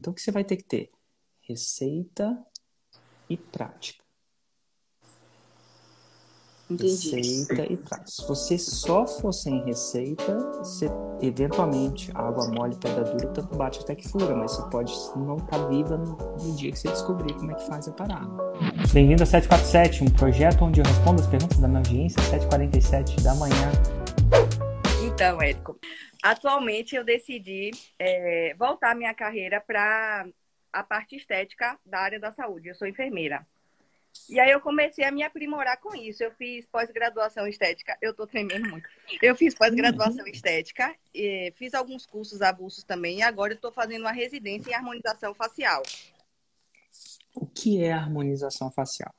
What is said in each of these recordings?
Então, o que você vai ter que ter? Receita e prática. Entendi. Receita e prática. Se você só for sem receita, você, eventualmente, água mole, pedra dura, tanto bate até que fura, mas você pode não estar tá viva no, no, dia que você descobrir como é que faz a parada. Bem-vindo a 747, um projeto onde eu respondo as perguntas da minha audiência, 7h47 da manhã. Então, Érico, atualmente eu decidi é, voltar minha carreira para a parte estética da área da saúde. Eu sou enfermeira. E aí eu comecei a me aprimorar com isso. Eu fiz pós-graduação estética, eu tô tremendo muito. Eu fiz pós-graduação uhum. estética, fiz alguns cursos avulsos também, e agora eu tô fazendo uma residência em harmonização facial. O que é harmonização facial?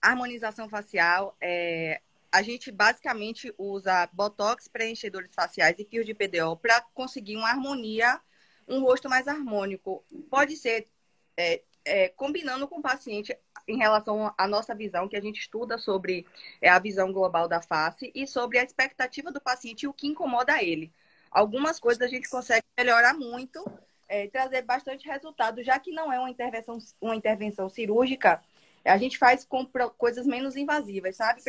Harmonização facial é a gente basicamente usa botox, preenchedores faciais e fios de PDO para conseguir uma harmonia, um rosto mais harmônico. Pode ser é, é, combinando com o paciente em relação à nossa visão, que a gente estuda sobre é, a visão global da face e sobre a expectativa do paciente e o que incomoda ele. Algumas coisas a gente consegue melhorar muito, é, trazer bastante resultado, já que não é uma intervenção, uma intervenção cirúrgica, a gente faz com coisas menos invasivas, sabe?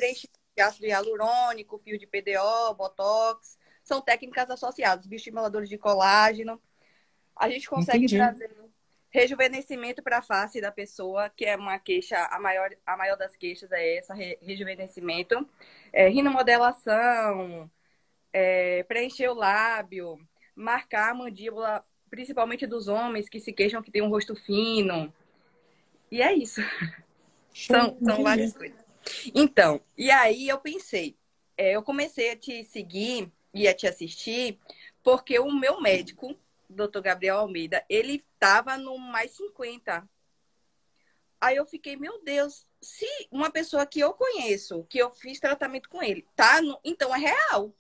Ácido hialurônico, fio de PDO, botox, são técnicas associadas, bioestimuladores de colágeno. A gente consegue Entendi. trazer rejuvenescimento para a face da pessoa, que é uma queixa, a maior, a maior das queixas é essa, rejuvenescimento. É, rinomodelação, é, preencher o lábio, marcar a mandíbula, principalmente dos homens que se queixam que tem um rosto fino. E é isso. São, são várias coisas. Então, e aí eu pensei, é, eu comecei a te seguir e a te assistir, porque o meu médico doutor Gabriel Almeida, ele estava no mais 50. Aí eu fiquei, meu Deus, se uma pessoa que eu conheço, que eu fiz tratamento com ele, tá no... então é real.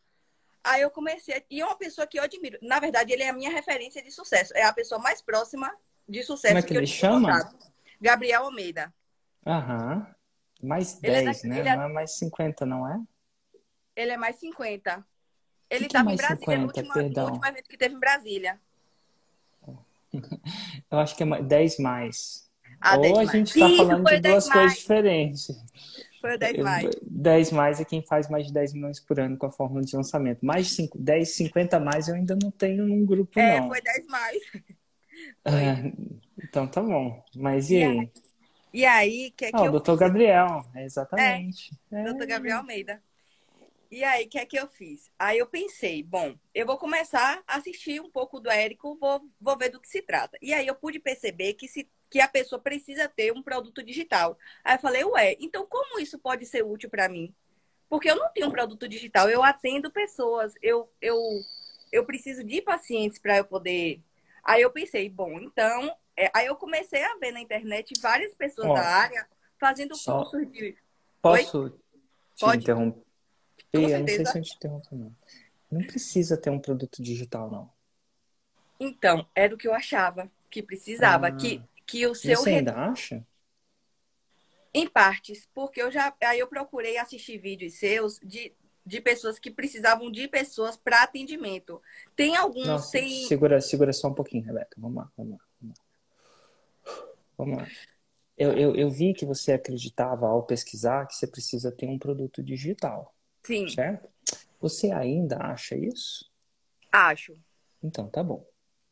Aí eu comecei, a... e é uma pessoa que eu admiro. Na verdade, ele é a minha referência de sucesso. É a pessoa mais próxima de sucesso Como é que, que ele chama? Gabriel Almeida. Aham. Mais 10, é né? É... Não é mais 50, não é? Ele é mais 50. Ele estava é em Brasília 50, no, último, no último evento que teve em Brasília. Eu acho que é 10 mais. Ah, Ou a gente está falando de duas coisas diferentes. Foi o 10 mais. 10 mais é quem faz mais de 10 milhões por ano com a fórmula de lançamento. Mais de 5, 10, 50 mais eu ainda não tenho num grupo, é, não. É, foi 10 mais. É, então tá bom. Mas e, e aí? E aí, que é que oh, eu... doutor Gabriel, exatamente. É, é. Doutor Gabriel Almeida. E aí, o que é que eu fiz? Aí eu pensei, bom, eu vou começar a assistir um pouco do Érico, vou, vou ver do que se trata. E aí eu pude perceber que, se, que a pessoa precisa ter um produto digital. Aí eu falei, ué, então como isso pode ser útil para mim? Porque eu não tenho um produto digital, eu atendo pessoas, eu, eu, eu preciso de pacientes para eu poder. Aí eu pensei, bom, então. É, aí eu comecei a ver na internet várias pessoas Ó, da área fazendo cursos de. Posso Oi? te Pode? interromper? Pia, não sei se eu te interrompo, não. Não precisa ter um produto digital, não. Então, era o que eu achava que precisava. Ah, que, que o seu. Você ainda acha? Em partes, porque eu já. Aí eu procurei assistir vídeos seus de, de pessoas que precisavam de pessoas para atendimento. Tem alguns. Nossa, tem... Segura, segura só um pouquinho, Rebeca. Vamos lá, vamos lá. Vamos lá. Eu, eu, eu vi que você acreditava ao pesquisar que você precisa ter um produto digital. Sim. Certo? Você ainda acha isso? Acho. Então, tá bom.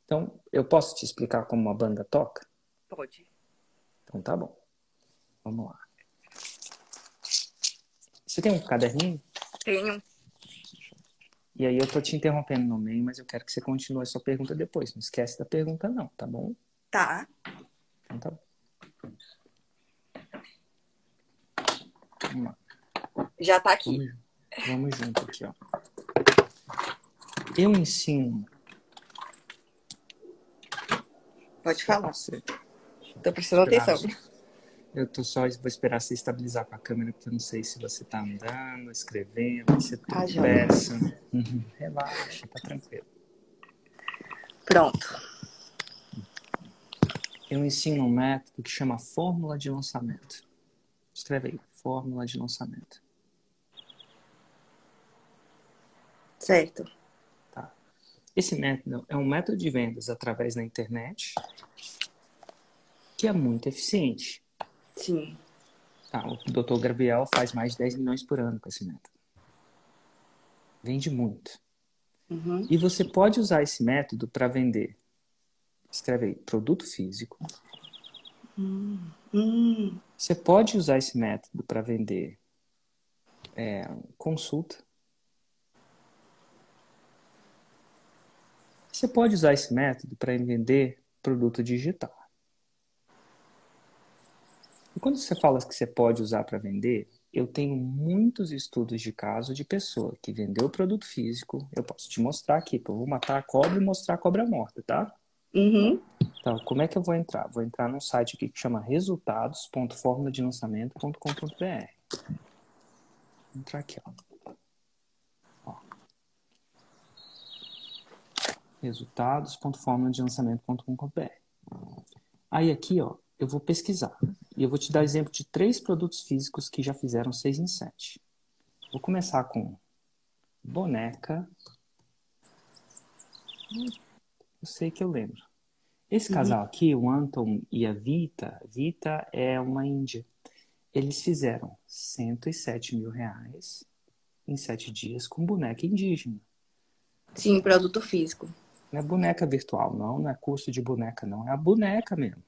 Então, eu posso te explicar como uma banda toca? Pode. Então, tá bom. Vamos lá. Você tem um caderninho? Tenho. E aí eu tô te interrompendo no meio, mas eu quero que você continue a sua pergunta depois. Não esquece da pergunta não, tá bom? Tá. Então tá. Vamos lá. Já tá aqui. Vamos. Vamos junto aqui, ó. Eu ensino. Pode falar. Você. Tô prestando atenção. Eu tô só, vou esperar você estabilizar com a câmera, porque eu não sei se você tá andando, escrevendo, se você tá tropeça. Uhum. Relaxa, tá tranquilo. Pronto. Eu ensino um método que chama fórmula de lançamento. Escreve aí, fórmula de lançamento. Certo. Tá. Esse método é um método de vendas através da internet que é muito eficiente. Sim. Tá, o Dr. Gabriel faz mais de 10 milhões por ano com esse método. Vende muito. Uhum. E você pode usar esse método para vender. Escreve aí, produto físico. Hum. Você pode usar esse método para vender é, consulta. Você pode usar esse método para vender produto digital. E quando você fala que você pode usar para vender, eu tenho muitos estudos de caso de pessoa que vendeu produto físico. Eu posso te mostrar aqui, eu vou matar a cobra e mostrar a cobra morta, tá? Uhum. Então, como é que eu vou entrar? Vou entrar num site aqui que chama resultados.formuladelançamento.com.br. Vou entrar aqui, ó. ó. Resultados.formuladelançamento.com.br. Aí aqui, ó, eu vou pesquisar. E eu vou te dar exemplo de três produtos físicos que já fizeram 6 em 7. Vou começar com boneca. Eu sei que eu lembro. Esse Uhum. casal aqui, o Anton e a Vita, Vita é uma índia. Eles fizeram 107 mil reais em sete dias com boneca indígena. Sim, produto físico. Não é boneca virtual, não, não é curso de boneca, não. É a boneca mesmo.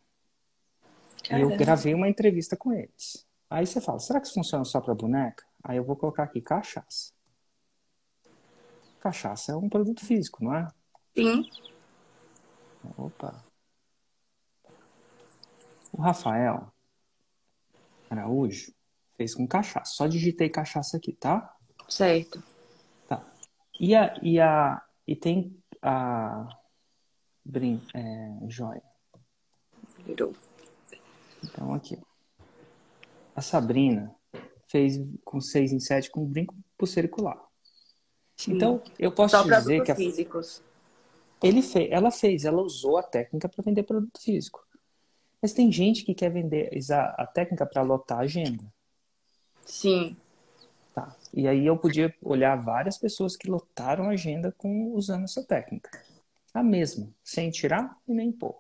E eu Caramba. gravei uma entrevista com eles. Aí você fala, será que isso funciona só para boneca? Aí eu vou colocar aqui cachaça. Cachaça é um produto físico, não é? Sim. Opa. O Rafael Araújo fez com cachaça. Só digitei cachaça aqui, tá? Certo. Tá. E, a, e, a, e tem a brin, é, joia. Virou. Então, aqui. A Sabrina fez com 6 em 7 com brinco pulsericular. Sim. Então, eu posso Só dizer que a, físicos. Ele fez, ela fez, ela usou a técnica para vender produto físico. Mas tem gente que quer vender usar a técnica para lotar a agenda. Sim. Tá. E aí eu podia olhar várias pessoas que lotaram a agenda com, usando essa técnica. A mesma, sem tirar e nem pôr.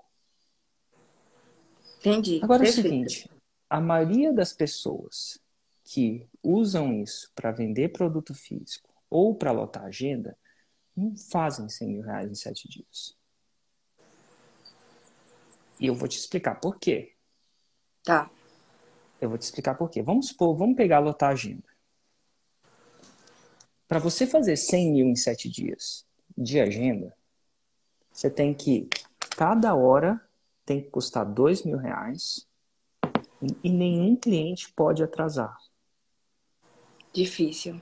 Entendi. Agora é o Perfeito. seguinte, a maioria das pessoas que usam isso para vender produto físico ou para lotar agenda não fazem 100 mil reais em sete dias. E eu vou te explicar por quê. Tá. Eu vou te explicar por quê. Vamos supor, vamos pegar lotar agenda. Para você fazer 100 mil em sete dias de agenda, você tem que, cada hora tem que custar 2 mil reais e nenhum cliente pode atrasar. Difícil.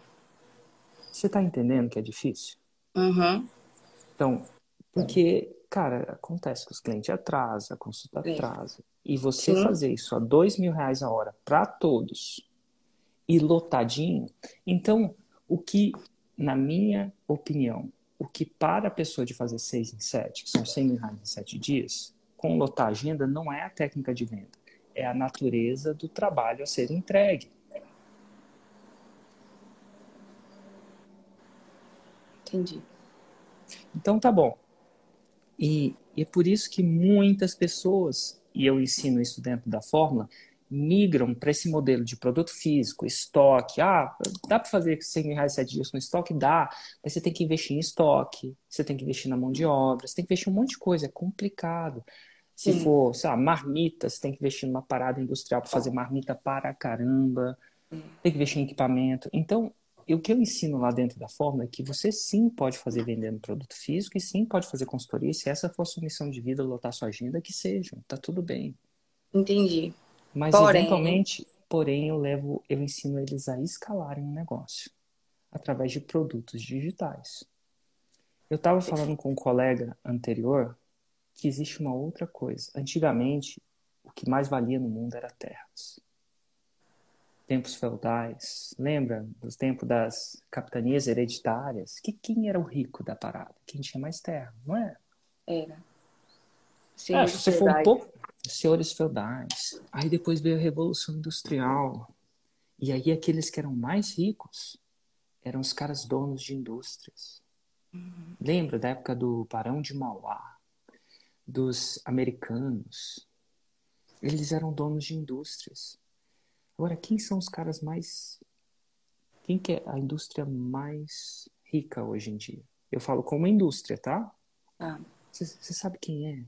Você está entendendo que é difícil? Uhum. Então, porque, cara, acontece que os clientes atrasam, a consulta É. atrasa. E você Sim. fazer isso a dois mil reais a hora para todos e lotadinho, então, o que, na minha opinião, o que para a pessoa de fazer seis em sete, que são 100 mil reais em sete dias, com lotar agenda, não é a técnica de venda, é a natureza do trabalho a ser entregue. Entendi. Então tá bom. E, e é por isso que muitas pessoas, e eu ensino isso dentro da fórmula, migram para esse modelo de produto físico, estoque. Ah, dá para fazer 100 mil reais sete dias com estoque? Dá, mas você tem que investir em estoque, você tem que investir na mão de obra, você tem que investir em um monte de coisa, é complicado. Se Sim. for, sei lá, marmita, você tem que investir numa parada industrial para fazer marmita para caramba, tem que investir em equipamento. Então, o que eu ensino lá dentro da fórmula é que você sim pode fazer vendendo produto físico e sim pode fazer consultoria. E se essa for sua missão de vida, lotar sua agenda, que seja, tá tudo bem. Entendi. Mas Porém- eventualmente, porém, eu levo, eu ensino eles a escalarem um negócio através de produtos digitais. Eu estava falando com um colega anterior que existe uma outra coisa. Antigamente, o que mais valia no mundo era terras. Tempos feudais, lembra dos tempos das capitanias hereditárias? Que quem era o rico da parada? Quem tinha mais terra, não é? Era. Sim, É, se você for um pouco senhores feudais. Aí depois veio a Revolução Industrial. E aí aqueles que eram mais ricos eram os caras donos de indústrias. Uhum. Lembra da época do Barão de Mauá, dos americanos? Eles eram donos de indústrias. Agora, quem são os caras mais. Quem que é a indústria mais rica hoje em dia? Eu falo como indústria, tá? Você ah. sabe quem é?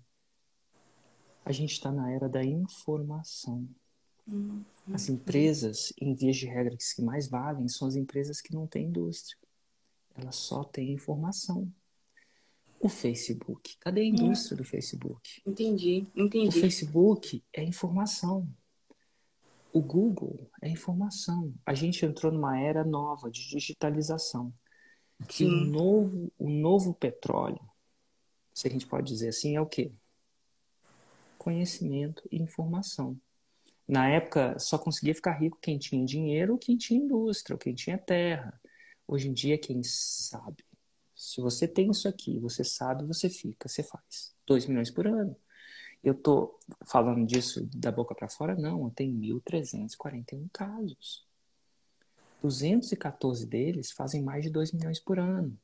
A gente está na era da informação. Uhum. As empresas, em vias de regra, que mais valem são as empresas que não têm indústria. Elas só têm informação. O Facebook. Cadê a indústria do Facebook? Entendi, entendi. O Facebook é informação. O Google é informação. A gente entrou numa era nova de digitalização. Que o novo, o novo petróleo, se a gente pode dizer assim, é o quê? Conhecimento e informação. Na época, só conseguia ficar rico quem tinha dinheiro, quem tinha indústria, quem tinha terra. Hoje em dia, quem sabe. Se você tem isso aqui, você sabe, você fica, você faz. 2 milhões por ano. Eu tô falando disso da boca para fora? Não, tenho 1.341 casos. 214 deles fazem mais de 2 milhões por ano.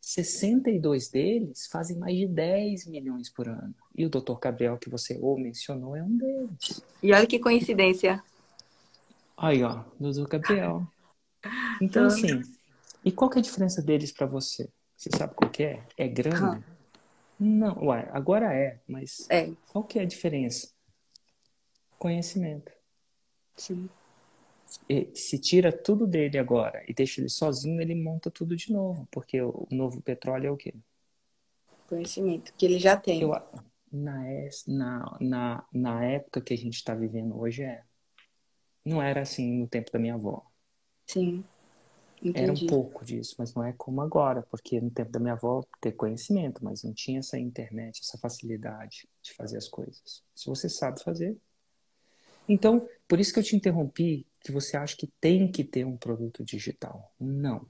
62 deles fazem mais de 10 milhões por ano. E o Dr. Gabriel, que você ou mencionou, é um deles. E olha que coincidência. Aí, ó, Dr. Gabriel. Então, assim, e qual que é a diferença deles para você? Você sabe qual que é? É grande? Não, ué, agora é, mas é. qual que é a diferença? Conhecimento. Sim. E se tira tudo dele agora e deixa ele sozinho, ele monta tudo de novo, porque o novo petróleo é o quê? Conhecimento, que ele já tem. Eu, na, na, na, na época que a gente está vivendo hoje, é. Não era assim no tempo da minha avó. Sim. Entendi. Era um pouco disso, mas não é como agora, porque no tempo da minha avó ter conhecimento, mas não tinha essa internet, essa facilidade de fazer as coisas. Se você sabe fazer. Então, por isso que eu te interrompi, que você acha que tem que ter um produto digital. Não.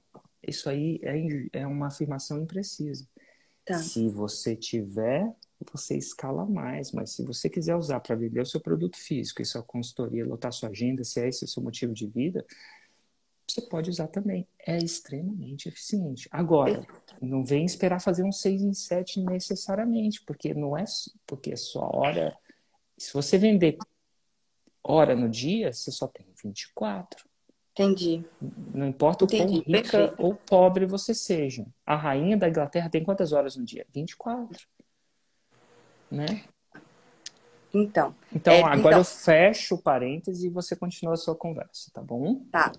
Isso aí é, é uma afirmação imprecisa. Tá. Se você tiver, você escala mais, mas se você quiser usar para vender o seu produto físico e sua consultoria, lotar sua agenda, se é esse o seu motivo de vida, você pode usar também. É extremamente eficiente. Agora, não vem esperar fazer um 6 em 7 necessariamente, porque não é porque é só hora. Se você vender hora no dia, você só tem 24. Entendi. Não importa o quão rica Perfeito. ou pobre você seja. A rainha da Inglaterra tem quantas horas no dia? 24. Né? Então. Então, é, agora então... eu fecho o parêntese e você continua a sua conversa, tá bom? Tá.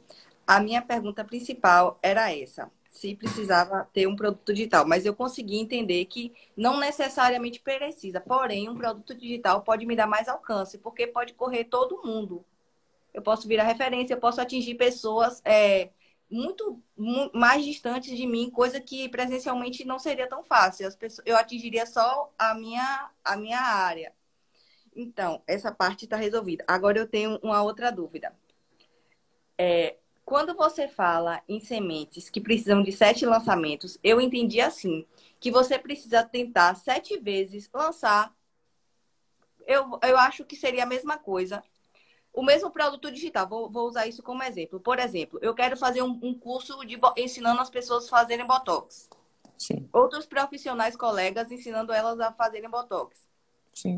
A minha pergunta principal era essa: se precisava ter um produto digital, mas eu consegui entender que não necessariamente precisa. Porém, um produto digital pode me dar mais alcance, porque pode correr todo mundo. Eu posso virar referência, eu posso atingir pessoas é, muito, muito, mais distantes de mim, coisa que presencialmente não seria tão fácil. As pessoas, eu atingiria só a minha, a minha área. Então, essa parte está resolvida. Agora eu tenho uma outra dúvida. É, quando você fala em sementes que precisam de sete lançamentos, eu entendi assim, que você precisa tentar sete vezes lançar. Eu, eu acho que seria a mesma coisa. O mesmo produto digital, vou, vou usar isso como exemplo. Por exemplo, eu quero fazer um, um curso de ensinando as pessoas a fazerem Botox. Sim. Outros profissionais, colegas, ensinando elas a fazerem Botox. Sim.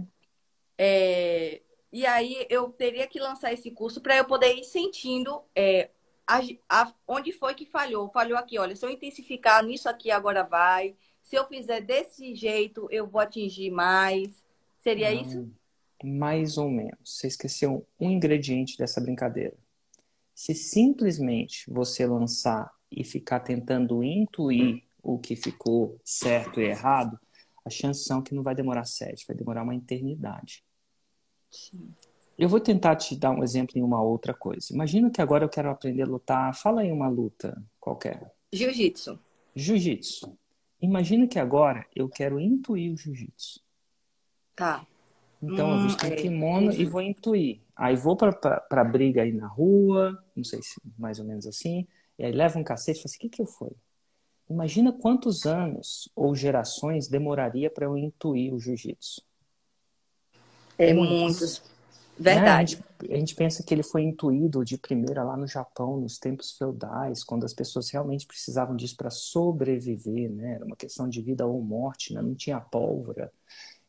É, e aí eu teria que lançar esse curso para eu poder ir sentindo é, a, a, onde foi que falhou? Falhou aqui, olha, se eu intensificar nisso aqui agora vai. Se eu fizer desse jeito, eu vou atingir mais. Seria Não, isso? Mais ou menos. Você esqueceu um ingrediente dessa brincadeira. Se simplesmente você lançar e ficar tentando intuir o que ficou certo e errado, as chances são que não vai demorar sete, vai demorar uma eternidade. Sim. Eu vou tentar te dar um exemplo em uma outra coisa. Imagina que agora eu quero aprender a lutar. Fala aí uma luta qualquer. Jiu-jitsu. Jiu-jitsu. Imagina que agora eu quero intuir o jiu-jitsu. Tá. Então hum, eu visto um é, kimono e vou intuir. Aí vou pra, pra, pra, briga aí na rua, não sei se mais ou menos assim, e aí leva um cacete e fala assim, o que que foi? Imagina quantos anos ou gerações demoraria para eu intuir o jiu-jitsu. É muitos. Verdade. Né? A, gente, a, gente, pensa que ele foi intuído de primeira lá no Japão, nos tempos feudais, quando as pessoas realmente precisavam disso para sobreviver, né? Era uma questão de vida ou morte, né? não tinha pólvora.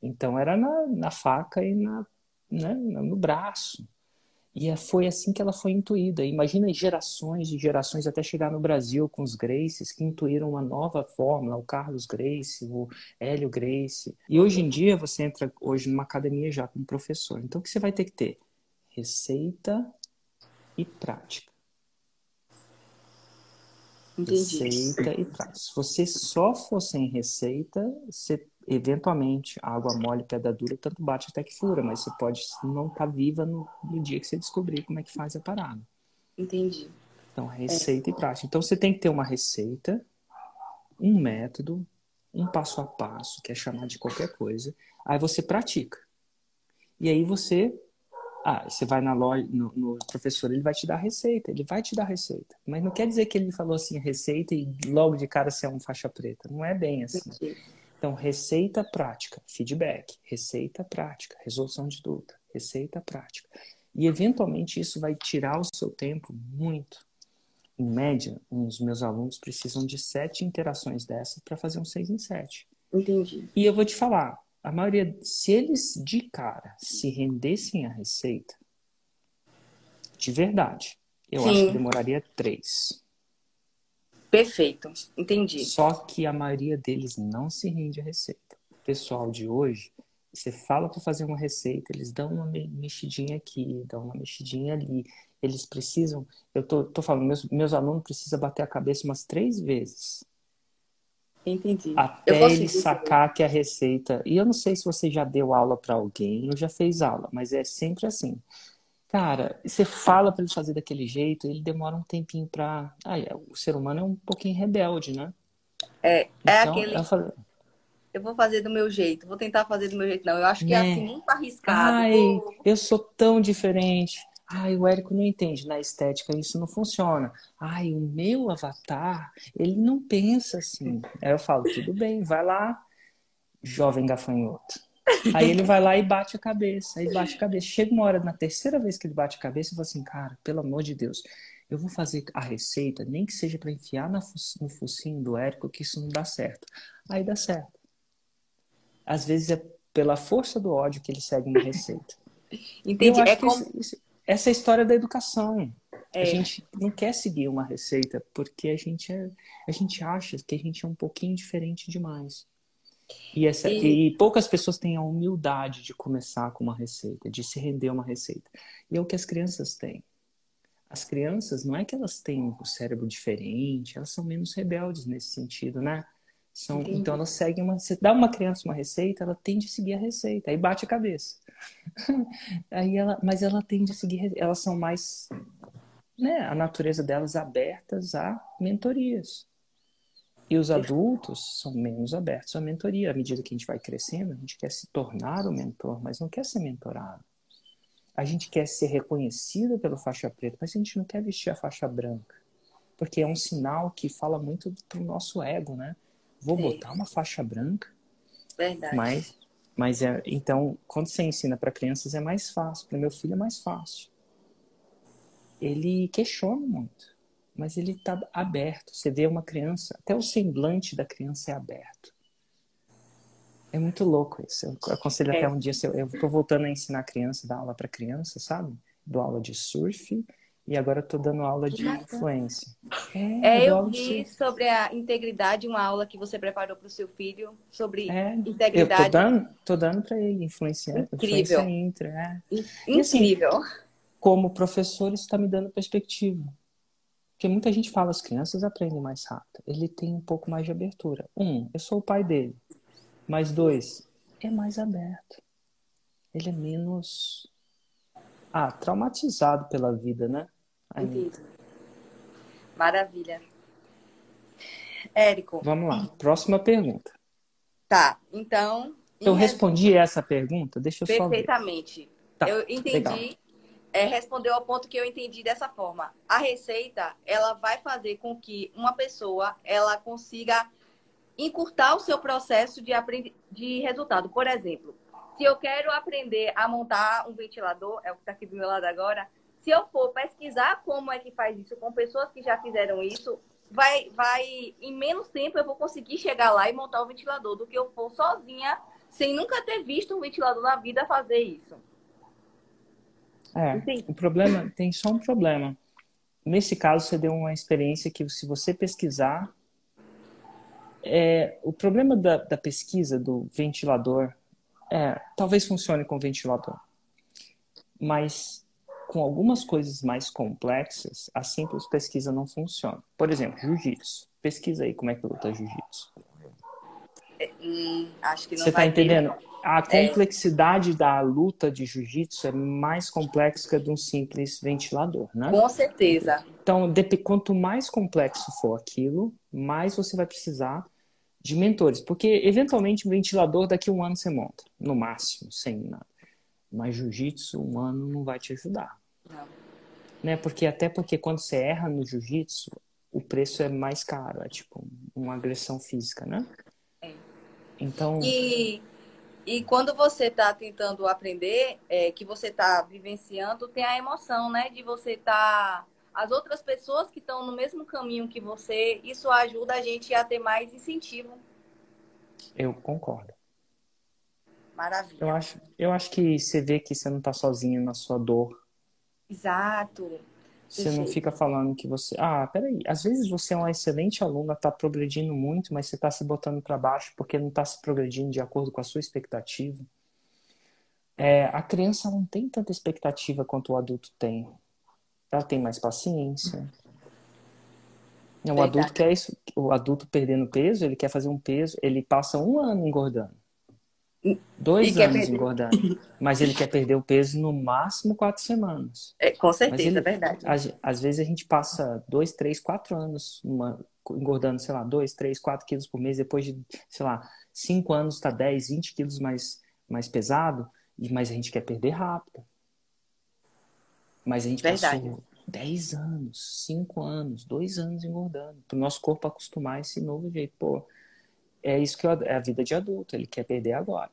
Então era na, na faca e na, né? no braço. E é, foi assim que ela foi intuída. Imagina gerações e gerações até chegar no Brasil com os Graces, que intuíram uma nova fórmula, o Carlos Grace, o Hélio Grace. E hoje em dia você entra hoje numa academia já como professor. Então o que você vai ter que ter? Receita e prática. Entendi. Receita e prática. Se você só for sem receita, você eventualmente, a água mole, pedra dura, tanto bate até que fura, mas você pode não estar tá viva no, no, dia que você descobrir como é que faz a parada. Entendi. Então, receita é. e prática. Então, você tem que ter uma receita, um método, um passo a passo, que é chamar de qualquer coisa. Aí você pratica. E aí você. Ah, você vai na loja, no, no professor, ele vai te dar a receita, ele vai te dar a receita. Mas não quer dizer que ele falou assim, receita e logo de cara você é um faixa preta. Não é bem assim. Entendi. Então, receita prática, feedback, receita prática, resolução de dúvida, receita prática. E, eventualmente, isso vai tirar o seu tempo muito. Em média, os meus alunos precisam de sete interações dessas para fazer um seis em sete. Entendi. E eu vou te falar, a maioria, se eles de cara se rendessem à receita, de verdade, eu Sim. acho que demoraria três. Perfeito, entendi. Só que a maioria deles não se rende à receita. O pessoal de hoje, você fala para fazer uma receita, eles dão uma mexidinha aqui, dão uma mexidinha ali. Eles precisam, eu tô, tô falando, meus, meus alunos precisam bater a cabeça umas três vezes. Entendi. Até ele sacar que a receita. E eu não sei se você já deu aula para alguém ou já fez aula, mas é sempre assim. Cara, você fala para ele fazer daquele jeito, ele demora um tempinho para. Ah, o ser humano é um pouquinho rebelde, né? É, é então, aquele. Eu, falei... eu, vou fazer do meu jeito, vou tentar fazer do meu jeito. Não, eu acho que é, é assim muito arriscado. Ai, eu sou tão diferente. Ai, o Érico não entende. Na estética isso não funciona. Ai, o meu avatar, ele não pensa assim. Aí eu falo, tudo bem, vai lá, jovem gafanhoto. Aí ele vai lá e bate a cabeça, aí bate a cabeça. Chega uma hora, na terceira vez que ele bate a cabeça, eu falo assim, cara, pelo amor de Deus, eu vou fazer a receita, nem que seja para enfiar no focinho do Érico, que isso não dá certo. Aí dá certo. Às vezes é pela força do ódio que ele segue uma receita. Entendi. É como... Isso, isso, essa é a história da educação. É. A gente não quer seguir uma receita porque a gente, é, a gente acha que a gente é um pouquinho diferente demais. E, essa, e... e, poucas pessoas têm a humildade de começar com uma receita, de se render a uma receita. E é o que as crianças têm. As crianças, não é que elas têm o cérebro diferente, elas são menos rebeldes nesse sentido, né? São, então elas seguem uma. Você dá uma criança uma receita, ela tende a seguir a receita, aí bate a cabeça. aí ela, mas ela tende a seguir, elas são mais, né? A natureza delas abertas a mentorias. E os adultos são menos abertos à mentoria. À medida que a gente vai crescendo, a gente quer se tornar o mentor, mas não quer ser mentorado. A gente quer ser reconhecido pelo faixa preta, mas a gente não quer vestir a faixa branca. Porque é um sinal que fala muito pro nosso ego, né? Vou Sim. botar uma faixa branca. Verdade. Mas, mas é, então, quando você ensina para crianças é mais fácil. Para meu filho é mais fácil. Ele questiona muito mas ele está aberto. Você vê uma criança, até o semblante da criança é aberto. É muito louco isso. Eu aconselho é. até um dia, eu estou voltando a ensinar criança, dar aula para criança, sabe? Dou aula de surf e agora estou dando aula de influência. É, é eu vi sobre a integridade, uma aula que você preparou para o seu filho sobre é, integridade. Eu tô dando, tô dando para ele influenciar, Incrível. influência intra, é. Incrível. E, assim, como professor, isso está me dando perspectiva. Porque muita gente fala, as crianças aprendem mais rápido. Ele tem um pouco mais de abertura. Um, eu sou o pai dele. Mais dois, é mais aberto. Ele é menos. Ah, traumatizado pela vida, né? Entendi. Maravilha. Érico. Vamos lá, próxima pergunta. Tá, então. Eu respondi essa pergunta? Deixa eu só. Perfeitamente. Tá, eu entendi legal é, respondeu ao ponto que eu entendi dessa forma. A receita, ela vai fazer com que uma pessoa, ela consiga encurtar o seu processo de, aprend... de resultado. Por exemplo, se eu quero aprender a montar um ventilador, é o que está aqui do meu lado agora, se eu for pesquisar como é que faz isso com pessoas que já fizeram isso, vai, vai em menos tempo eu vou conseguir chegar lá e montar o ventilador do que eu for sozinha, sem nunca ter visto um ventilador na vida fazer isso. É, o problema, tem só um problema. Nesse caso, você deu uma experiência que se você pesquisar, é, o problema da, da pesquisa do ventilador é, talvez funcione com ventilador, mas com algumas coisas mais complexas, a simples pesquisa não funciona. Por exemplo, jiu-jitsu. Pesquisa aí como é que luta jiu-jitsu. É, hum, acho que não Você está entendendo? A é. complexidade é. da luta de jiu-jitsu é mais complexa que a de um simples ventilador, né? Com certeza. Então, quanto mais complexo for aquilo, mais você vai precisar de mentores, porque eventualmente ventilador daqui a um ano você monta, no máximo, sem nada. Mas jiu-jitsu, um ano não vai te ajudar. Não. Né? Porque até porque quando você erra no jiu-jitsu, o preço é mais caro, é tipo uma agressão física, né? É. Então. E, e quando você está tentando aprender, é, que você está vivenciando, tem a emoção, né? De você estar. Tá as outras pessoas que estão no mesmo caminho que você, isso ajuda a gente a ter mais incentivo. Eu concordo. Maravilha. Eu acho, eu acho que você vê que você não está sozinho na sua dor. Exato. Você não fica falando que você. Ah, peraí. Às vezes você é uma excelente aluna, está progredindo muito, mas você está se botando para baixo porque não está se progredindo de acordo com a sua expectativa. É, a criança não tem tanta expectativa quanto o adulto tem ela tem mais paciência. O adulto quer isso, o adulto perdendo peso, ele quer fazer um peso, ele passa um ano engordando. Dois anos engordando. Mas ele quer perder o peso no máximo quatro semanas. É, com certeza, ele, é verdade. Às, às, vezes a gente passa dois, três, quatro anos uma, engordando, sei lá, dois, três, quatro quilos por mês. Depois de, sei lá, cinco anos está 10, 20 quilos mais, mais pesado. Mas a gente quer perder rápido. Mas a gente Verdade. passou 10 anos, 5 anos, 2 anos engordando. Para o nosso corpo acostumar a esse novo jeito. Pô, é isso que é a vida de adulto, ele quer perder agora.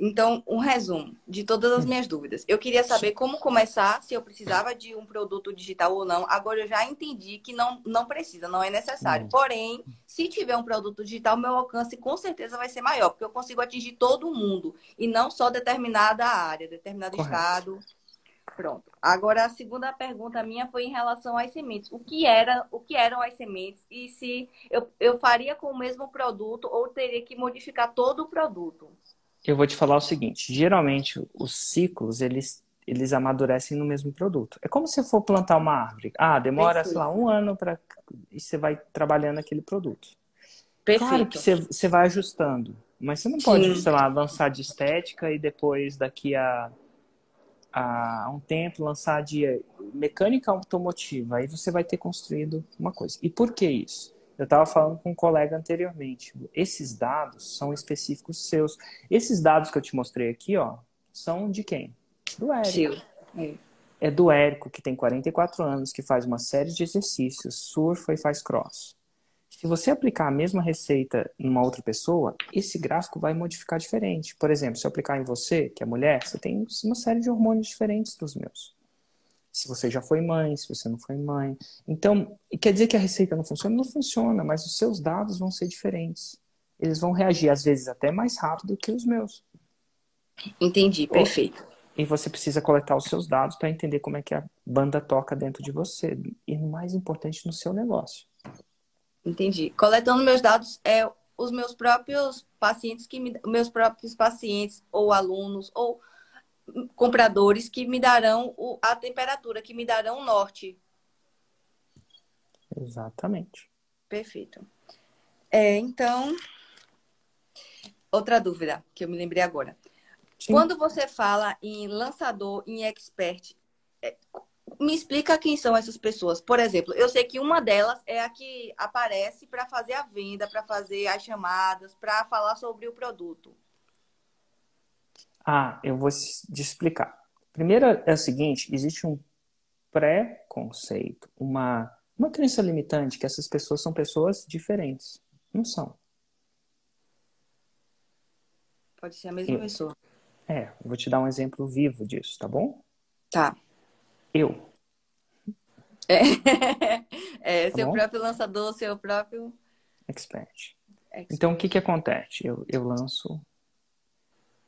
Então, um resumo de todas as hum. minhas dúvidas. Eu queria saber como começar, se eu precisava de um produto digital ou não. Agora eu já entendi que não, não precisa, não é necessário. Hum. Porém, se tiver um produto digital, meu alcance com certeza vai ser maior, porque eu consigo atingir todo mundo e não só determinada área, determinado Correto. estado. Pronto. Agora a segunda pergunta minha foi em relação às sementes. O que era, o que eram as sementes e se eu, eu faria com o mesmo produto ou teria que modificar todo o produto? Eu vou te falar o seguinte, geralmente os ciclos eles eles amadurecem no mesmo produto. É como se for plantar uma árvore. Ah, demora, Perfeito. sei lá, um ano para e você vai trabalhando aquele produto. Perfeito. Claro que você, você vai ajustando, mas você não pode, Sim. sei lá, avançar de estética e depois daqui a há um tempo lançar de mecânica automotiva, aí você vai ter construído uma coisa. E por que isso? Eu estava falando com um colega anteriormente. Esses dados são específicos seus. Esses dados que eu te mostrei aqui, ó, são de quem? Do Érico. É. é do Érico, que tem 44 anos, que faz uma série de exercícios, surfa e faz cross. Se você aplicar a mesma receita em uma outra pessoa, esse gráfico vai modificar diferente. Por exemplo, se eu aplicar em você, que é mulher, você tem uma série de hormônios diferentes dos meus. Se você já foi mãe, se você não foi mãe. Então, quer dizer que a receita não funciona? Não funciona, mas os seus dados vão ser diferentes. Eles vão reagir, às vezes, até mais rápido que os meus. Entendi, perfeito. E você precisa coletar os seus dados para entender como é que a banda toca dentro de você. E, mais importante, no seu negócio. Entendi. Coletando meus dados é os meus próprios pacientes que me, meus próprios pacientes ou alunos ou compradores que me darão o, a temperatura, que me darão o norte. Exatamente. Perfeito. É, então, outra dúvida que eu me lembrei agora. Sim. Quando você fala em lançador, em expert, é, me explica quem são essas pessoas. Por exemplo, eu sei que uma delas é a que aparece para fazer a venda, para fazer as chamadas, para falar sobre o produto. Ah, eu vou te explicar. Primeiro é o seguinte: existe um pré-conceito, uma, uma crença limitante que essas pessoas são pessoas diferentes. Não são. Pode ser a mesma eu, pessoa. É, vou te dar um exemplo vivo disso, tá bom? Tá. Eu. É, é Tá seu bom? próprio lançador, seu próprio. Expert. expert. Então, o que que acontece? Eu, eu lanço.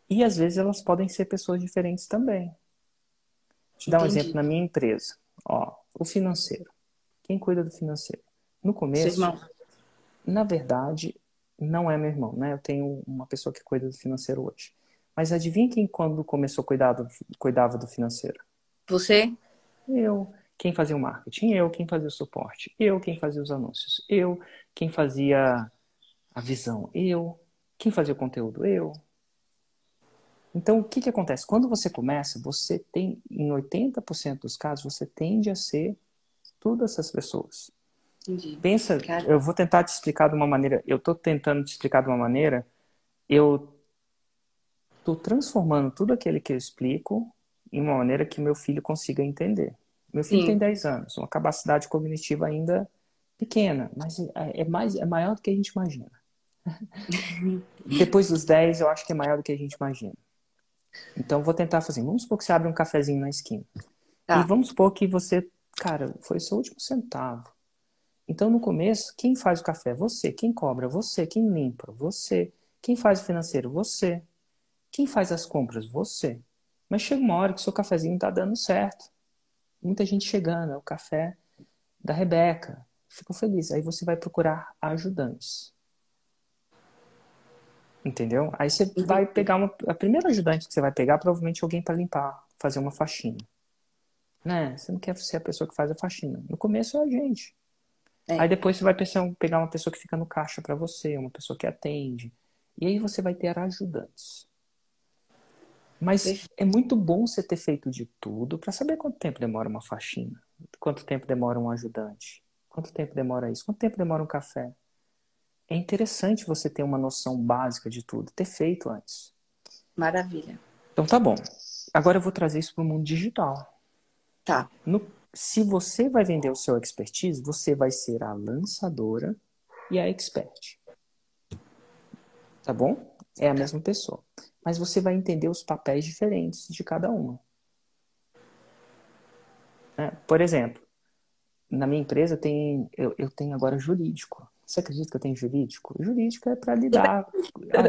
E às vezes elas podem ser pessoas diferentes também. Vou te dar um exemplo na minha empresa. Ó, o financeiro. Quem cuida do financeiro? No começo, na verdade, não é meu irmão, né? Eu tenho uma pessoa que cuida do financeiro hoje. Mas adivinha quem quando começou a cuidar do, cuidava do financeiro? Você? Eu. Quem fazia o marketing? Eu. Quem fazia o suporte? Eu. Quem fazia os anúncios? Eu. Quem fazia a visão? Eu. Quem fazia o conteúdo? Eu. Então, o que que acontece? Quando você começa, você tem, em 80% dos casos, você tende a ser todas essas pessoas. Entendi. Pensa, Cara. eu vou tentar te explicar de uma maneira, eu tô tentando te explicar de uma maneira, eu tô transformando tudo aquilo que eu explico em uma maneira que meu filho consiga entender. Meu filho Sim. tem 10 anos, uma capacidade cognitiva ainda pequena, mas é, é mais, é maior do que a gente imagina. Depois dos 10, eu acho que é maior do que a gente imagina. Então, vou tentar fazer. Vamos supor que você abre um cafezinho na esquina. Tá. E vamos supor que você, cara, foi o seu último centavo. Então, no começo, quem faz o café? Você. Quem cobra? Você. Quem limpa? Você. Quem faz o financeiro? Você. Quem faz as compras? Você. Mas chega uma hora que o seu cafezinho tá dando certo. Muita gente chegando, é o café da Rebeca. Fico feliz. Aí você vai procurar ajudantes. Entendeu? Aí você vai pegar uma. A primeira ajudante que você vai pegar, provavelmente alguém para limpar, fazer uma faxina. Né? Você não quer ser a pessoa que faz a faxina. No começo é a gente. É. Aí depois você vai pensar- pegar uma pessoa que fica no caixa para você, uma pessoa que atende. E aí você vai ter ajudantes. Mas é muito bom você ter feito de tudo para saber quanto tempo demora uma faxina, quanto tempo demora um ajudante, quanto tempo demora isso, quanto tempo demora um café. É interessante você ter uma noção básica de tudo, ter feito antes. Maravilha. Então tá bom. Agora eu vou trazer isso para o mundo digital. Tá. No- se você vai vender o seu expertise, você vai ser a lançadora e a expert. Tá bom? É a mesma pessoa. Mas você vai entender os papéis diferentes de cada uma. Né? Por exemplo, na minha empresa tem, eu, eu tenho agora jurídico. Você acredita que eu tenho jurídico? Jurídico é para lidar,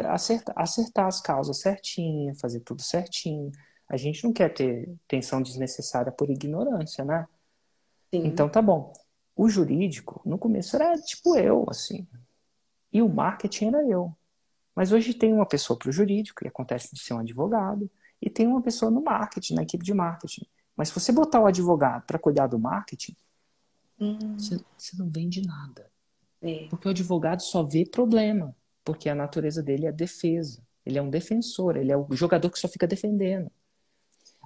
acertar, acertar as causas certinho, fazer tudo certinho. A gente não quer ter tensão desnecessária por ignorância, né? Sim. Então tá bom. O jurídico, no começo era tipo eu, assim. E o marketing era eu. Mas hoje tem uma pessoa para o jurídico, e acontece de ser um advogado, e tem uma pessoa no marketing, na equipe de marketing. Mas se você botar o advogado para cuidar do marketing, Hum, você, você não vende nada. é. Porque o advogado só vê problema, porque a natureza dele é defesa. Ele é um defensor, ele é o jogador que só fica defendendo.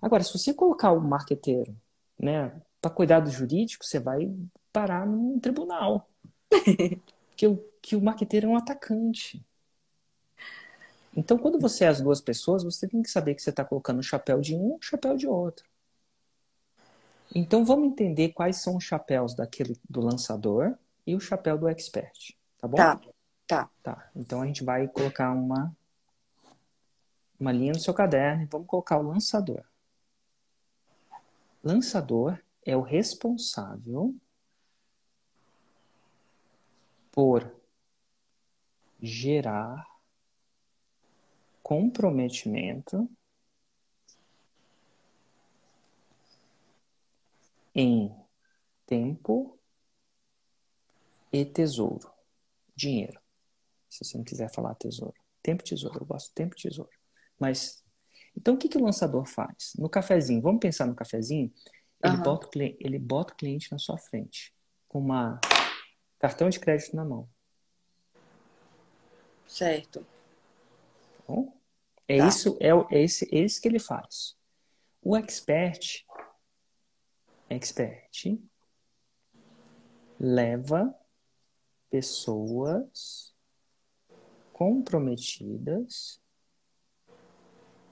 Agora, se você colocar o marqueteiro, né, para cuidar do jurídico, você vai parar num tribunal. que, o, que o marqueteiro é um atacante. Então, quando você é as duas pessoas, você tem que saber que você está colocando o chapéu de um e o chapéu de outro. Então, vamos entender quais são os chapéus daquele do lançador e o chapéu do expert, tá bom? Tá. Tá. Tá. Então a gente vai colocar uma uma linha no seu caderno e vamos colocar o lançador. Lançador é o responsável por gerar comprometimento em tempo e tesouro, dinheiro. Se você não quiser falar tesouro. Tempo e tesouro, eu gosto tempo e tesouro. Mas, então o que, que o lançador faz? No cafezinho, vamos pensar no cafezinho? Ele, Aham. bota, o cliente, ele bota o cliente na sua frente, com uma cartão de crédito na mão. Certo. Bom? É Tá. isso, é, é esse, é isso que ele faz. O expert, expert leva pessoas comprometidas.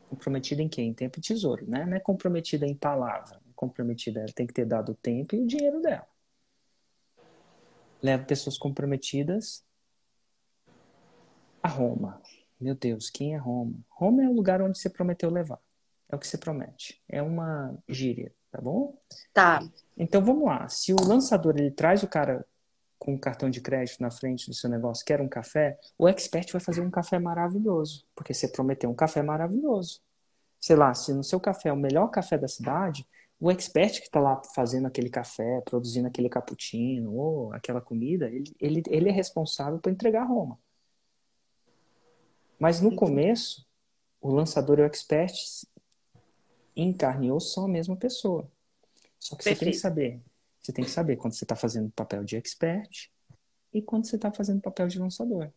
Comprometida em quê? Em tempo e tesouro, né? Não é comprometida em palavra. Comprometida, ela tem que ter dado o tempo e o dinheiro dela. Leva pessoas comprometidas a Roma. Meu Deus, quem é Roma? Roma é o lugar onde você prometeu levar. É o que você promete. É uma gíria, tá bom? Tá. Então vamos lá. Se o lançador ele traz o cara com um cartão de crédito na frente do seu negócio, quer um café, o expert vai fazer um café maravilhoso, porque você prometeu um café maravilhoso. Sei lá, se no seu café é o melhor café da cidade, o expert que está lá fazendo aquele café, produzindo aquele cappuccino ou aquela comida, ele, ele, ele é responsável por entregar Roma. Mas no começo, o lançador e o expert em carne e osso são a mesma pessoa. Só que Perfeito. você tem que saber. Você tem que saber quando você está fazendo papel de expert e quando você está fazendo papel de lançador.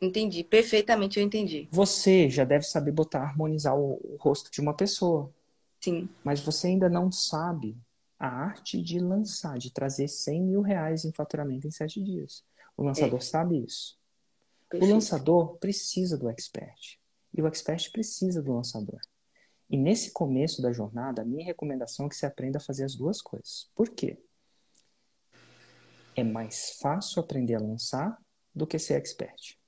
Entendi, perfeitamente eu entendi. Você já deve saber botar, harmonizar o, o rosto de uma pessoa. Sim. Mas você ainda não sabe a arte de lançar, de trazer 100 mil reais em faturamento em sete dias. O lançador é. sabe isso. Perfeito. O lançador precisa do expert. E o expert precisa do lançador. E nesse começo da jornada, a minha recomendação é que você aprenda a fazer as duas coisas. Por quê? É mais fácil aprender a lançar do que ser expert.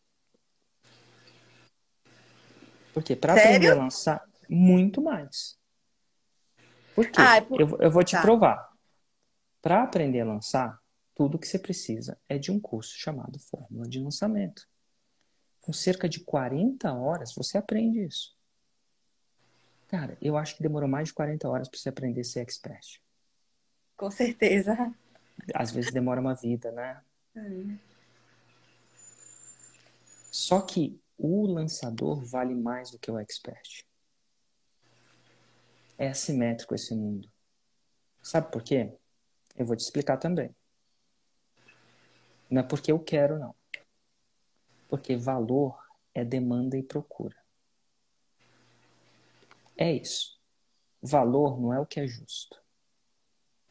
Porque para aprender a lançar, muito mais. Por quê? Ah, é por... eu, eu, vou te tá. provar. Para aprender a lançar, tudo que você precisa é de um curso chamado Fórmula de Lançamento. Com cerca de 40 horas, você aprende isso. Cara, eu acho que demorou mais de 40 horas para você aprender a ser expert. Com certeza. Às vezes demora uma vida, né? Hum. Só que o lançador vale mais do que o expert. É assimétrico esse mundo. Sabe por quê? Eu vou te explicar também. Não é porque eu quero, não. Porque valor é demanda e procura. É isso. Valor não é o que é justo.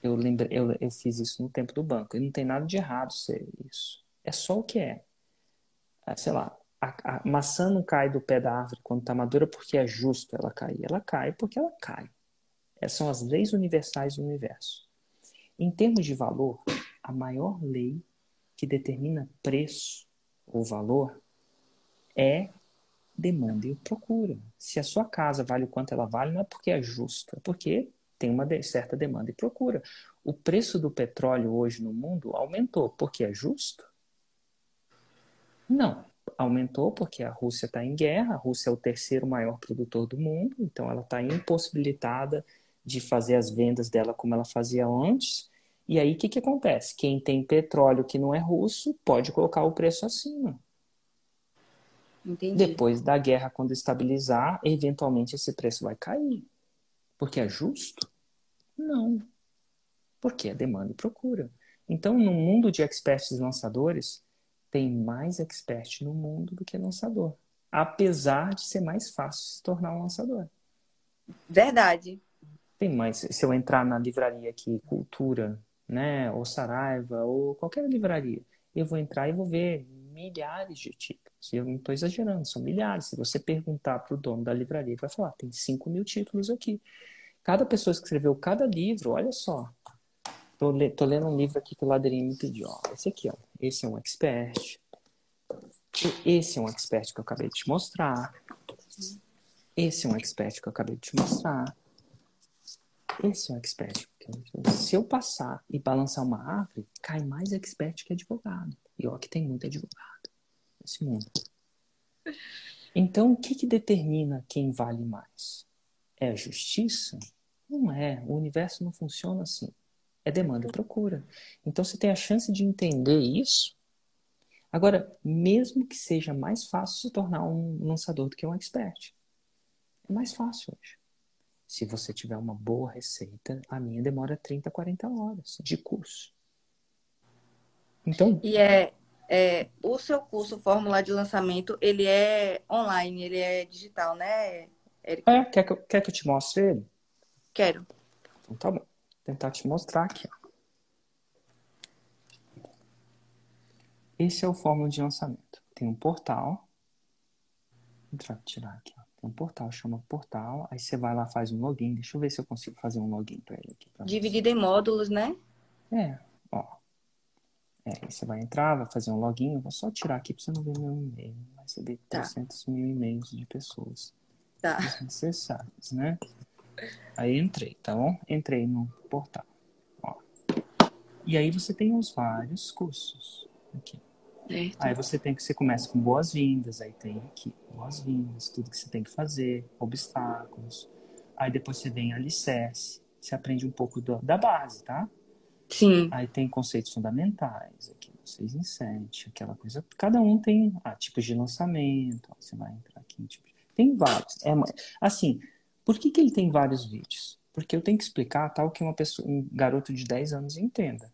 Eu, lembrei, eu, eu fiz isso no tempo do banco. E não tem nada de errado ser isso. É só o que é. Ah, sei lá, a, a maçã não cai do pé da árvore quando está madura porque é justo ela cair. Ela cai porque ela cai. Essas são as leis universais do universo. Em termos de valor, a maior lei que determina preço ou valor é demanda e procura. Se a sua casa vale o quanto ela vale, não é porque é justo, é porque tem uma certa demanda e procura. O preço do petróleo hoje no mundo aumentou porque é justo? Não. Aumentou porque a Rússia está em guerra, a Rússia é o terceiro maior produtor do mundo, então ela está impossibilitada de fazer as vendas dela como ela fazia antes. E aí o que, que acontece? Quem tem petróleo que não é russo pode colocar o preço acima. Entendi. Depois da guerra, quando estabilizar, eventualmente esse preço vai cair. Porque é justo? Não. Porque é demanda e procura. Então, no mundo de experts lançadores, tem mais expert no mundo do que lançador. Apesar de ser mais fácil se tornar um lançador. Verdade. Tem mais. Se eu entrar na livraria aqui, Cultura, né, ou Saraiva, ou qualquer livraria, eu vou entrar e vou ver milhares de títulos. Eu não estou exagerando, são milhares. Se você perguntar para o dono da livraria, ele vai falar: tem 5 mil títulos aqui. Cada pessoa que escreveu cada livro, olha só. Tô, le tô lendo um livro aqui que o Ladeirinho me pediu. Ó. Esse aqui, ó. Esse é um expert. Esse é um expert que eu acabei de te mostrar. Esse é um expert que eu acabei de te mostrar. Esse é um expert. Se eu passar e balançar uma árvore, cai mais expert que advogado. E ó, que tem muito advogado nesse mundo. Então, o que, que determina quem vale mais? É a justiça? Não é. O universo não funciona assim. É demanda e procura. Então, você tem a chance de entender isso. Agora, mesmo que seja mais fácil se tornar um lançador do que um expert, é mais fácil hoje. Se você tiver uma boa receita, a minha demora 30, 40 horas de curso. Então. E é, é o seu curso Fórmula de Lançamento, ele é online, ele é digital, né, Erika? É, quer que, eu, quer que eu te mostre ele? Quero. Então tá bom. Vou tentar te mostrar aqui, ó. Esse é o Fórmula de Lançamento. Tem um portal. Vou tirar aqui. Tem um portal, chama portal. Aí você vai lá, faz um login. Deixa eu ver se eu consigo fazer um login para ele aqui. Dividido em módulos, né? É, ó. É, aí você vai entrar, vai fazer um login. Eu vou só tirar aqui para você não ver meu e-mail. Mas recebi tá. 300 mil e-mails de pessoas tá. necessárias, né? Aí entrei, tá bom? Entrei no portal. Ó. E aí você tem os vários cursos aqui. Certo. Aí você tem que você começa com boas-vindas, aí tem aqui boas-vindas, tudo que você tem que fazer, obstáculos. Aí depois você vem alicerce, você aprende um pouco do, da base, tá? Sim. Aí tem conceitos fundamentais, aqui 6 em 7, aquela coisa. Cada um tem ah, tipos de lançamento, ó, você vai entrar aqui em. Tem vários. É, assim, por que, que ele tem vários vídeos? Porque eu tenho que explicar tal que uma pessoa, um garoto de 10 anos entenda.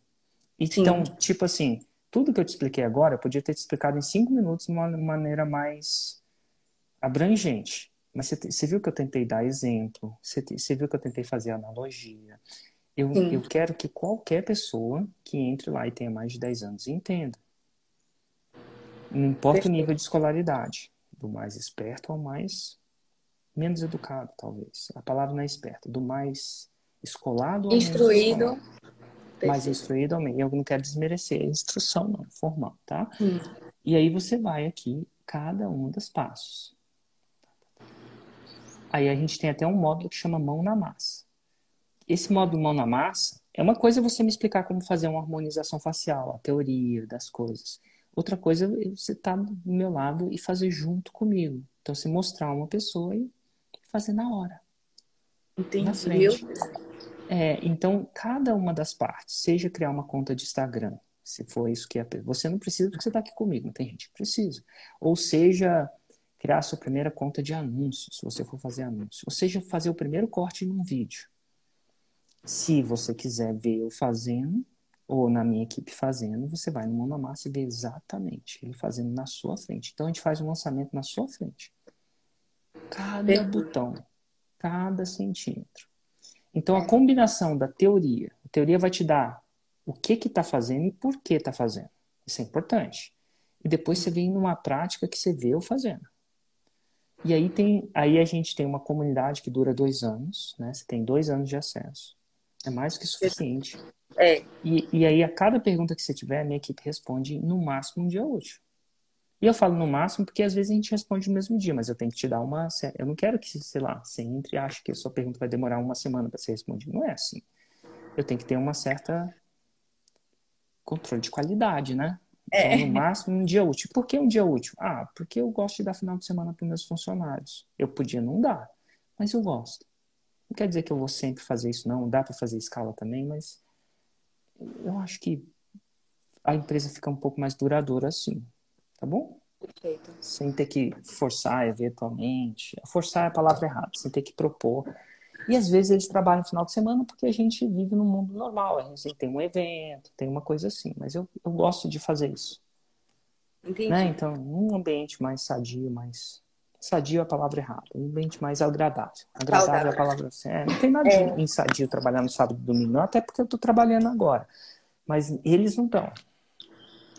Então, Sim. tipo assim, tudo que eu te expliquei agora, eu podia ter te explicado em cinco minutos de uma maneira mais abrangente. Mas você, você viu que eu tentei dar exemplo, você, você viu que eu tentei fazer analogia. Eu, eu quero que qualquer pessoa que entre lá e tenha mais de 10 anos entenda. Não importa Perfeito. o nível de escolaridade, do mais esperto ao mais menos educado, talvez. A palavra não é esperto, do mais escolado ao instruído. Menos mais instruído ou Eu não quero desmerecer a instrução, não, formal, tá? Hum. E aí você vai aqui, cada um dos passos. Aí a gente tem até um módulo que chama mão na massa. Esse módulo mão na massa é uma coisa você me explicar como fazer uma harmonização facial, a teoria das coisas. Outra coisa é você estar tá do meu lado e fazer junto comigo. Então, você mostrar uma pessoa e fazer na hora. Entendi. Na frente. É, então, cada uma das partes, seja criar uma conta de Instagram, se for isso que é. Você não precisa porque você está aqui comigo, não tem gente que precisa. Ou seja, criar a sua primeira conta de anúncios, se você for fazer anúncio. Ou seja, fazer o primeiro corte num vídeo. Se você quiser ver eu fazendo, ou na minha equipe fazendo, você vai no Monomassa e vê exatamente ele fazendo na sua frente. Então a gente faz um lançamento na sua frente. Cada botão, cada centímetro. Então, a combinação da teoria, a teoria vai te dar o que está fazendo e por que está fazendo. Isso é importante. E depois você vem numa prática que você vê eu fazendo. E aí tem, aí a gente tem uma comunidade que dura dois anos, né? Você tem dois anos de acesso. É mais que suficiente. É. E, e aí a cada pergunta que você tiver, a minha equipe responde no máximo um dia útil. E eu falo no máximo porque às vezes a gente responde no mesmo dia, mas eu tenho que te dar uma. Eu não quero que, sei lá, você entre e ache que a sua pergunta vai demorar uma semana para ser respondida. Não é assim. Eu tenho que ter uma certa controle de qualidade, né? Então, é. no máximo, um dia útil. Por que um dia útil? Ah, porque eu gosto de dar final de semana para meus funcionários. Eu podia não dar, mas eu gosto. Não quer dizer que eu vou sempre fazer isso, não. Dá para fazer escala também, mas eu acho que a empresa fica um pouco mais duradoura assim. Tá bom? Perfeito. Sem ter que forçar eventualmente. Forçar é a palavra errada, sem ter que propor. E às vezes eles trabalham no final de semana porque a gente vive num mundo normal. A gente tem um evento, tem uma coisa assim. Mas eu, eu gosto de fazer isso. Entendi. Né? Então, um ambiente mais sadio, mais. Sadio é a palavra errada. Um ambiente mais agradável. Agradável é a palavra. É, não tem nada é. de insadio trabalhar no sábado e domingo, não, até porque eu estou trabalhando agora. Mas eles não estão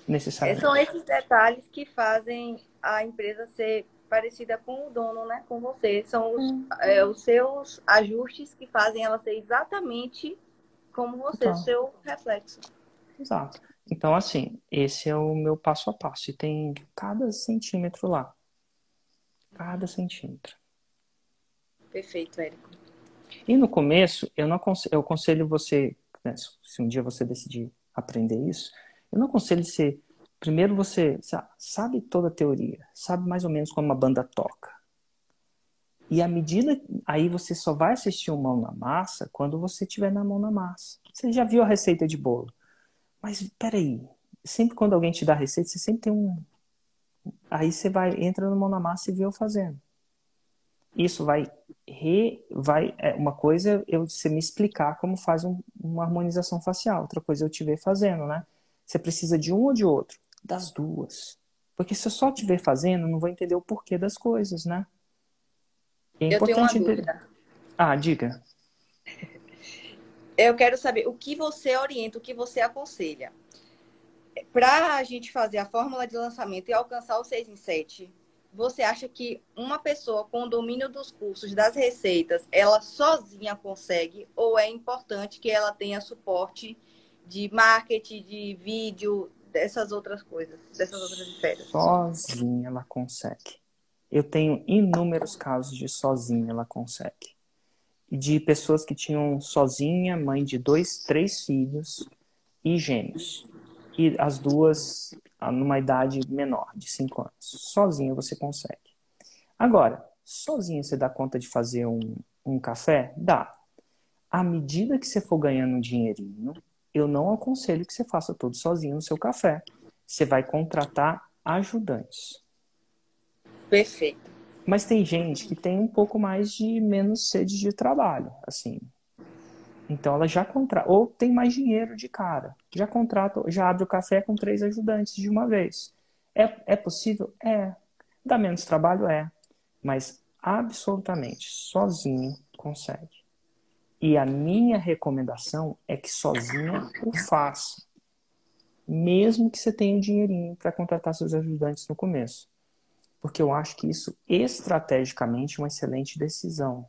necessariamente. São esses detalhes que fazem a empresa ser parecida com o dono, né? Com você. São os, hum. é, os seus ajustes que fazem ela ser exatamente como você, então, o seu reflexo. Exato. Então, assim, esse é o meu passo a passo. E tem cada centímetro lá. Cada centímetro. Perfeito, Érico. E no começo, eu não aconselho, eu aconselho você, né, se um dia você decidir aprender isso, eu não aconselho você. Primeiro você sabe toda a teoria, sabe mais ou menos como uma banda toca. E à medida. Aí você só vai assistir o Mão na Massa quando você tiver na mão na massa. Você já viu a receita de bolo. Mas peraí. Sempre quando alguém te dá a receita, você sempre tem um. Aí você vai, entra no Mão na Massa e vê eu fazendo. Isso vai. Re, vai é, uma coisa é eu você me explicar como faz um, uma harmonização facial, outra coisa é eu te ver fazendo, né? Você precisa de um ou de outro? Das duas. Porque se eu só estiver fazendo, não vou entender o porquê das coisas, né? É eu tenho uma dúvida. Ah, diga. Eu quero saber o que você orienta, o que você aconselha. Para a gente fazer a fórmula de lançamento e alcançar o 6 em 7, você acha que uma pessoa com o domínio dos cursos, das receitas, ela sozinha consegue? Ou é importante que ela tenha suporte de marketing, de vídeo, dessas outras coisas, dessas outras esferas? Sozinha ela consegue. Eu tenho inúmeros casos de sozinha ela consegue. De pessoas que tinham sozinha, mãe de dois, três filhos e gêmeos. E as duas ah, numa idade menor, de cinco anos. Sozinha você consegue. Agora, sozinha você dá conta de fazer um, um café? Dá. À medida que você for ganhando um dinheirinho, eu não aconselho que você faça tudo sozinho no seu café. Você vai contratar ajudantes. Perfeito. Mas tem gente que tem um pouco mais de menos sede de trabalho, assim. Então ela já contrata, ou tem mais dinheiro de cara, já contrata, já abre o café com três ajudantes de uma vez. É, é possível? É. Dá menos trabalho? É. Mas absolutamente sozinho consegue. E a minha recomendação é que sozinha o faça. Mesmo que você tenha um dinheirinho para contratar seus ajudantes no começo. Porque eu acho que isso, estrategicamente, é uma excelente decisão.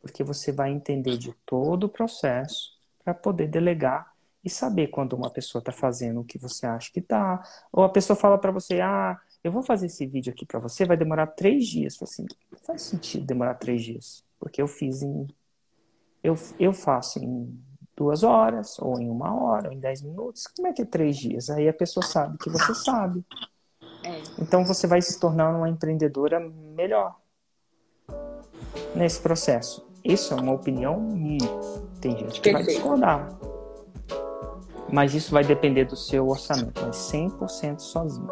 Porque você vai entender de todo o processo para poder delegar e saber quando uma pessoa está fazendo o que você acha que está. Ou a pessoa fala para você, ah, eu vou fazer esse vídeo aqui para você, vai demorar três dias. Assim, não faz sentido demorar três dias. Porque eu fiz em eu, eu faço em duas horas, ou em uma hora, ou em dez minutos. Como é que é três dias? Aí a pessoa sabe que você sabe. É. Então você vai se tornar uma empreendedora melhor nesse processo. Isso é uma opinião minha. Tem gente que vai discordar. Mas isso vai depender do seu orçamento, mas 100% sozinho.